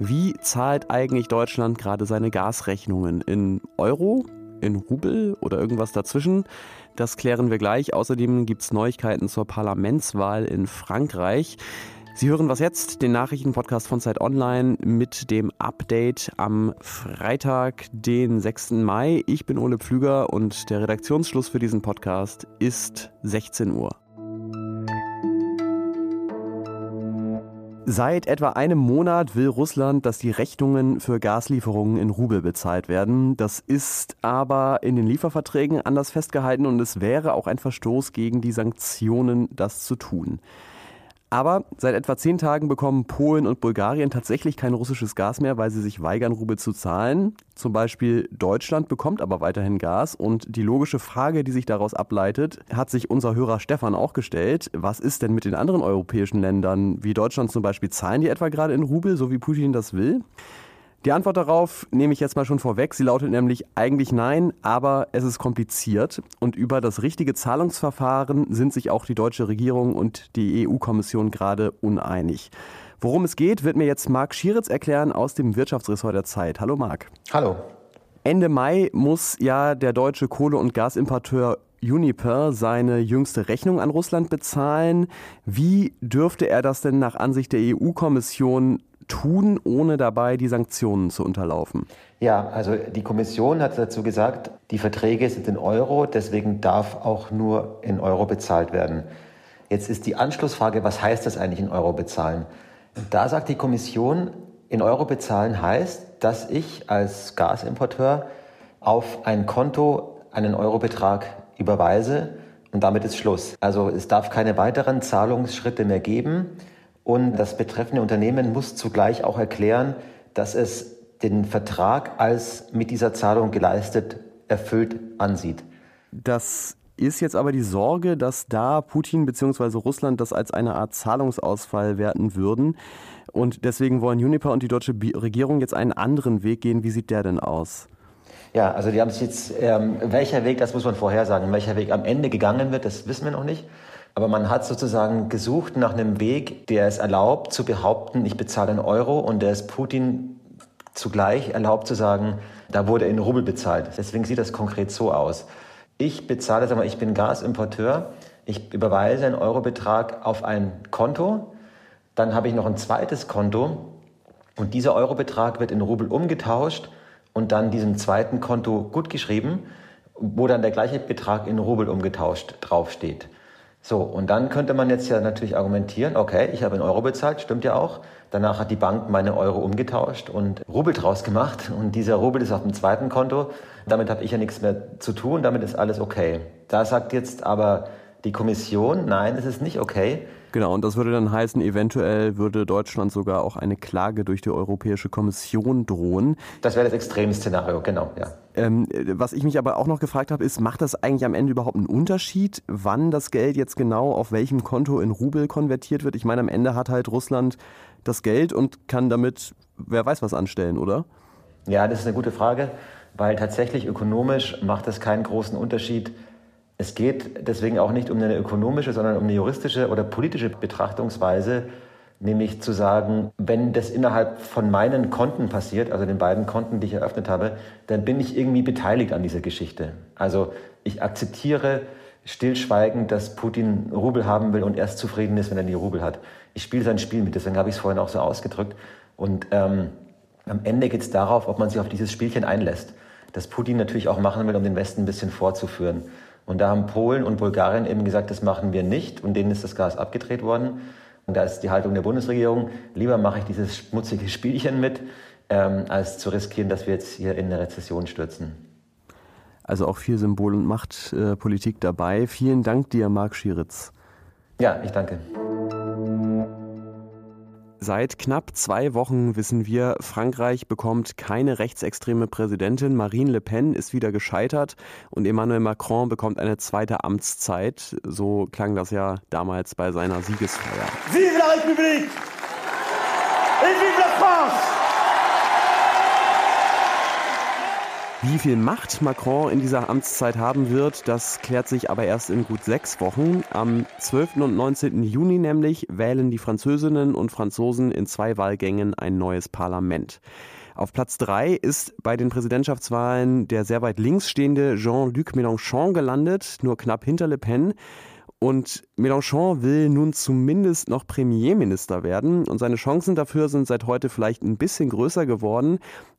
Wie zahlt eigentlich Deutschland gerade seine Gasrechnungen? In Euro, in Rubel oder irgendwas dazwischen? Das klären wir gleich. Außerdem gibt es Neuigkeiten zur Parlamentswahl in Frankreich. Sie hören was jetzt, den Nachrichtenpodcast von Zeit Online mit dem Update am Freitag, den 6. Mai. Ich bin Ole Pflüger und der Redaktionsschluss für diesen Podcast ist 16 Uhr. Seit etwa einem Monat will Russland, dass die Rechnungen für Gaslieferungen in Rubel bezahlt werden. Das ist aber in den Lieferverträgen anders festgehalten und es wäre auch ein Verstoß gegen die Sanktionen, das zu tun. Aber seit etwa zehn Tagen bekommen Polen und Bulgarien tatsächlich kein russisches Gas mehr, weil sie sich weigern, Rubel zu zahlen. Zum Beispiel Deutschland bekommt aber weiterhin Gas. Und die logische Frage, die sich daraus ableitet, hat sich unser Hörer Stefan auch gestellt. Was ist denn mit den anderen europäischen Ländern, wie Deutschland zum Beispiel? Zahlen die etwa gerade in Rubel, so wie Putin das will? Die Antwort darauf nehme ich jetzt mal schon vorweg. Sie lautet nämlich eigentlich nein, aber es ist kompliziert. Und über das richtige Zahlungsverfahren sind sich auch die deutsche Regierung und die EU-Kommission gerade uneinig. Worum es geht, wird mir jetzt Marc Schieritz erklären aus dem Wirtschaftsressort der Zeit. Hallo Marc. Hallo. Ende Mai muss ja der deutsche Kohle- und Gasimporteur Uniper seine jüngste Rechnung an Russland bezahlen. Wie dürfte er das denn nach Ansicht der EU-Kommission tun, ohne dabei die Sanktionen zu unterlaufen? Ja, also die Kommission hat dazu gesagt, die Verträge sind in Euro, deswegen darf auch nur in Euro bezahlt werden. Jetzt ist die Anschlussfrage, was heißt das eigentlich in Euro bezahlen? Da sagt die Kommission, in Euro bezahlen heißt, dass ich als Gasimporteur auf ein Konto einen Eurobetrag überweise und damit ist Schluss. Also es darf keine weiteren Zahlungsschritte mehr geben. Und das betreffende Unternehmen muss zugleich auch erklären, dass es den Vertrag als mit dieser Zahlung geleistet erfüllt ansieht. Das ist jetzt aber die Sorge, dass da Putin bzw. Russland das als eine Art Zahlungsausfall werten würden. Und deswegen wollen Juniper und die deutsche Regierung jetzt einen anderen Weg gehen. Wie sieht der denn aus? Ja, also die haben sich jetzt, ähm, welcher Weg, das muss man vorhersagen, welcher Weg am Ende gegangen wird, das wissen wir noch nicht. Aber man hat sozusagen gesucht nach einem Weg, der es erlaubt zu behaupten, ich bezahle einen Euro und der es Putin zugleich erlaubt zu sagen, da wurde in Rubel bezahlt. Deswegen sieht das konkret so aus. Ich bezahle, sagen wir, ich bin Gasimporteur, ich überweise einen Eurobetrag auf ein Konto, dann habe ich noch ein zweites Konto und dieser Eurobetrag wird in Rubel umgetauscht und dann diesem zweiten Konto gutgeschrieben, wo dann der gleiche Betrag in Rubel umgetauscht draufsteht. So, und dann könnte man jetzt ja natürlich argumentieren, okay, ich habe in Euro bezahlt, stimmt ja auch. Danach hat die Bank meine Euro umgetauscht und Rubel draus gemacht. Und dieser Rubel ist auf dem zweiten Konto. Damit habe ich ja nichts mehr zu tun, damit ist alles okay. Da sagt jetzt aber die Kommission, nein, es ist nicht okay. Genau, und das würde dann heißen, eventuell würde Deutschland sogar auch eine Klage durch die Europäische Kommission drohen. Das wäre das Extremszenario, genau, ja. Ähm, was ich mich aber auch noch gefragt habe, ist, macht das eigentlich am Ende überhaupt einen Unterschied, wann das Geld jetzt genau auf welchem Konto in Rubel konvertiert wird? Ich meine, am Ende hat halt Russland das Geld und kann damit, wer weiß was anstellen, oder? Ja, das ist eine gute Frage, weil tatsächlich ökonomisch macht das keinen großen Unterschied, es geht deswegen auch nicht um eine ökonomische, sondern um eine juristische oder politische Betrachtungsweise, nämlich zu sagen, wenn das innerhalb von meinen Konten passiert, also den beiden Konten, die ich eröffnet habe, dann bin ich irgendwie beteiligt an dieser Geschichte. Also ich akzeptiere stillschweigend, dass Putin Rubel haben will und erst zufrieden ist, wenn er die Rubel hat. Ich spiele sein Spiel mit, deswegen habe ich es vorhin auch so ausgedrückt. Und ähm, am Ende geht es darauf, ob man sich auf dieses Spielchen einlässt. Das Putin natürlich auch machen will, um den Westen ein bisschen vorzuführen. Und da haben Polen und Bulgarien eben gesagt, das machen wir nicht und denen ist das Gas abgedreht worden. Und da ist die Haltung der Bundesregierung, lieber mache ich dieses schmutzige Spielchen mit, ähm, als zu riskieren, dass wir jetzt hier in eine Rezession stürzen. Also auch viel Symbol- und Machtpolitik dabei. Vielen Dank dir, Marc Schieritz. Ja, ich danke. Seit knapp zwei Wochen wissen wir, Frankreich bekommt keine rechtsextreme Präsidentin. Marine Le Pen ist wieder gescheitert und Emmanuel Macron bekommt eine zweite Amtszeit. So klang das ja damals bei seiner Siegesfeier. Vive la République! Et vive la France! Wie viel Macht Macron in dieser Amtszeit haben wird, das klärt sich aber erst in gut sechs Wochen. Am 12. und 19. Juni nämlich wählen die Französinnen und Franzosen in zwei Wahlgängen ein neues Parlament. Auf Platz drei ist bei den Präsidentschaftswahlen der sehr weit links stehende Jean-Luc Mélenchon gelandet, nur knapp hinter Le Pen. Und Mélenchon will nun zumindest noch Premierminister werden. Und seine Chancen dafür sind seit heute vielleicht ein bisschen größer geworden.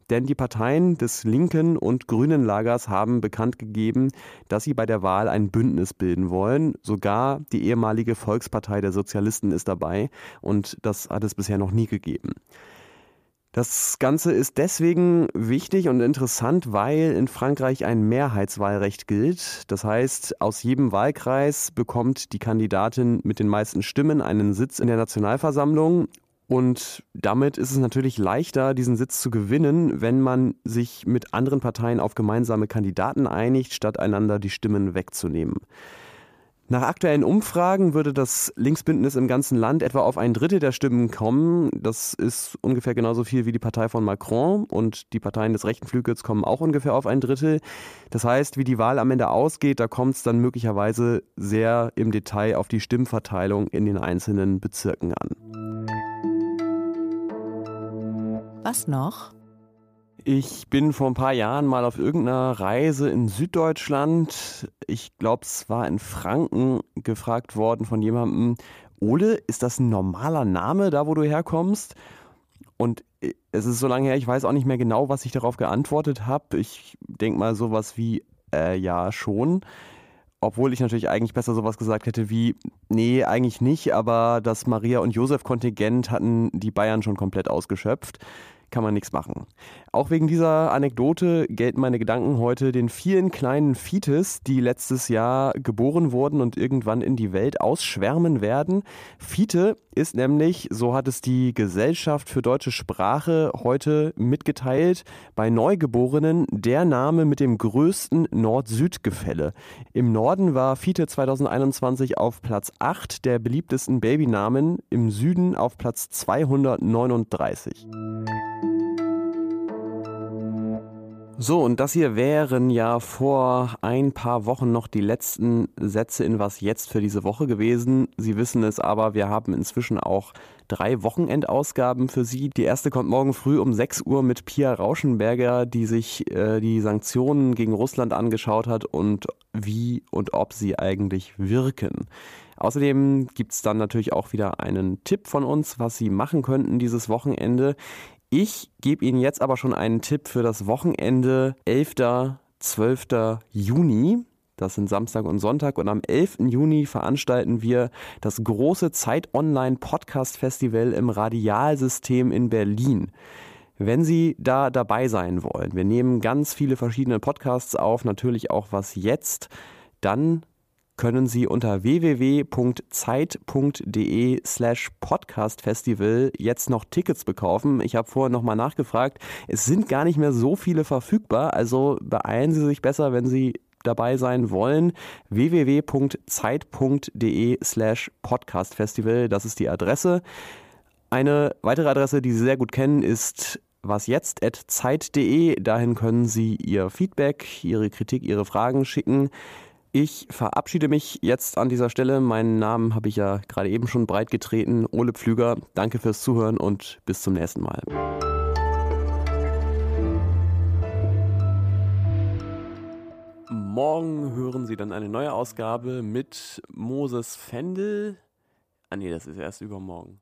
Denn die Parteien des linken und grünen Lagers haben bekannt gegeben, dass sie bei der Wahl ein Bündnis bilden wollen. Sogar die ehemalige Volkspartei der Sozialisten ist dabei und das hat es bisher noch nie gegeben. Das Ganze ist deswegen wichtig und interessant, weil in Frankreich ein Mehrheitswahlrecht gilt. Das heißt, aus jedem Wahlkreis bekommt die Kandidatin mit den meisten Stimmen einen Sitz in der Nationalversammlung und damit ist es natürlich leichter, diesen Sitz zu gewinnen, wenn man sich mit anderen Parteien auf gemeinsame Kandidaten einigt, statt einander die Stimmen wegzunehmen. Nach aktuellen Umfragen würde das Linksbündnis im ganzen Land etwa auf ein Drittel der Stimmen kommen. Das ist ungefähr genauso viel wie die Partei von Macron und die Parteien des rechten Flügels kommen auch ungefähr auf ein Drittel. Das heißt, wie die Wahl am Ende ausgeht, da kommt es dann möglicherweise sehr im Detail auf die Stimmverteilung in den einzelnen Bezirken an. Was noch? Ich bin vor ein paar Jahren mal auf irgendeiner Reise in Süddeutschland, ich glaube es war in Franken, gefragt worden von jemandem, Ole, ist das ein normaler Name da, wo du herkommst? Und äh, es ist so lange her, ich weiß auch nicht mehr genau, was ich darauf geantwortet habe. Ich denke mal sowas wie, äh, ja, schon. Obwohl ich natürlich eigentlich besser sowas gesagt hätte wie, nee, eigentlich nicht, aber das Maria- und Josef-Kontingent hatten die Bayern schon komplett ausgeschöpft kann man nichts machen. Auch wegen dieser Anekdote gelten meine Gedanken heute den vielen kleinen Fites, die letztes Jahr geboren wurden und irgendwann in die Welt ausschwärmen werden. Fite ist nämlich, so hat es die Gesellschaft für deutsche Sprache heute mitgeteilt, bei Neugeborenen der Name mit dem größten Nord-Süd-Gefälle. Im Norden war Fite 2021 auf Platz 8 der beliebtesten Babynamen, im Süden auf Platz 239. So, und das hier wären ja vor ein paar Wochen noch die letzten Sätze in Was jetzt für diese Woche gewesen. Sie wissen es aber, wir haben inzwischen auch drei Wochenendausgaben für Sie. Die erste kommt morgen früh um 6 Uhr mit Pia Rauschenberger, die sich äh, die Sanktionen gegen Russland angeschaut hat und wie und ob sie eigentlich wirken. Außerdem gibt es dann natürlich auch wieder einen Tipp von uns, was Sie machen könnten dieses Wochenende. Ich gebe Ihnen jetzt aber schon einen Tipp für das Wochenende 11. 12. Juni. Das sind Samstag und Sonntag. Und am 11. Juni veranstalten wir das große Zeit Online Podcast Festival im Radialsystem in Berlin. Wenn Sie da dabei sein wollen, wir nehmen ganz viele verschiedene Podcasts auf, natürlich auch was jetzt, dann können Sie unter www.zeit.de slash podcastfestival jetzt noch Tickets bekaufen. Ich habe vorher nochmal nachgefragt. Es sind gar nicht mehr so viele verfügbar, also beeilen Sie sich besser, wenn Sie dabei sein wollen. www.zeit.de slash podcastfestival, das ist die Adresse. Eine weitere Adresse, die Sie sehr gut kennen, ist wasjetzt.zeit.de. Dahin können Sie Ihr Feedback, Ihre Kritik, Ihre Fragen schicken. Ich verabschiede mich jetzt an dieser Stelle. Meinen Namen habe ich ja gerade eben schon breit getreten. Ole Pflüger, danke fürs Zuhören und bis zum nächsten Mal. Morgen hören Sie dann eine neue Ausgabe mit Moses Fendel. Ah nee, das ist erst übermorgen.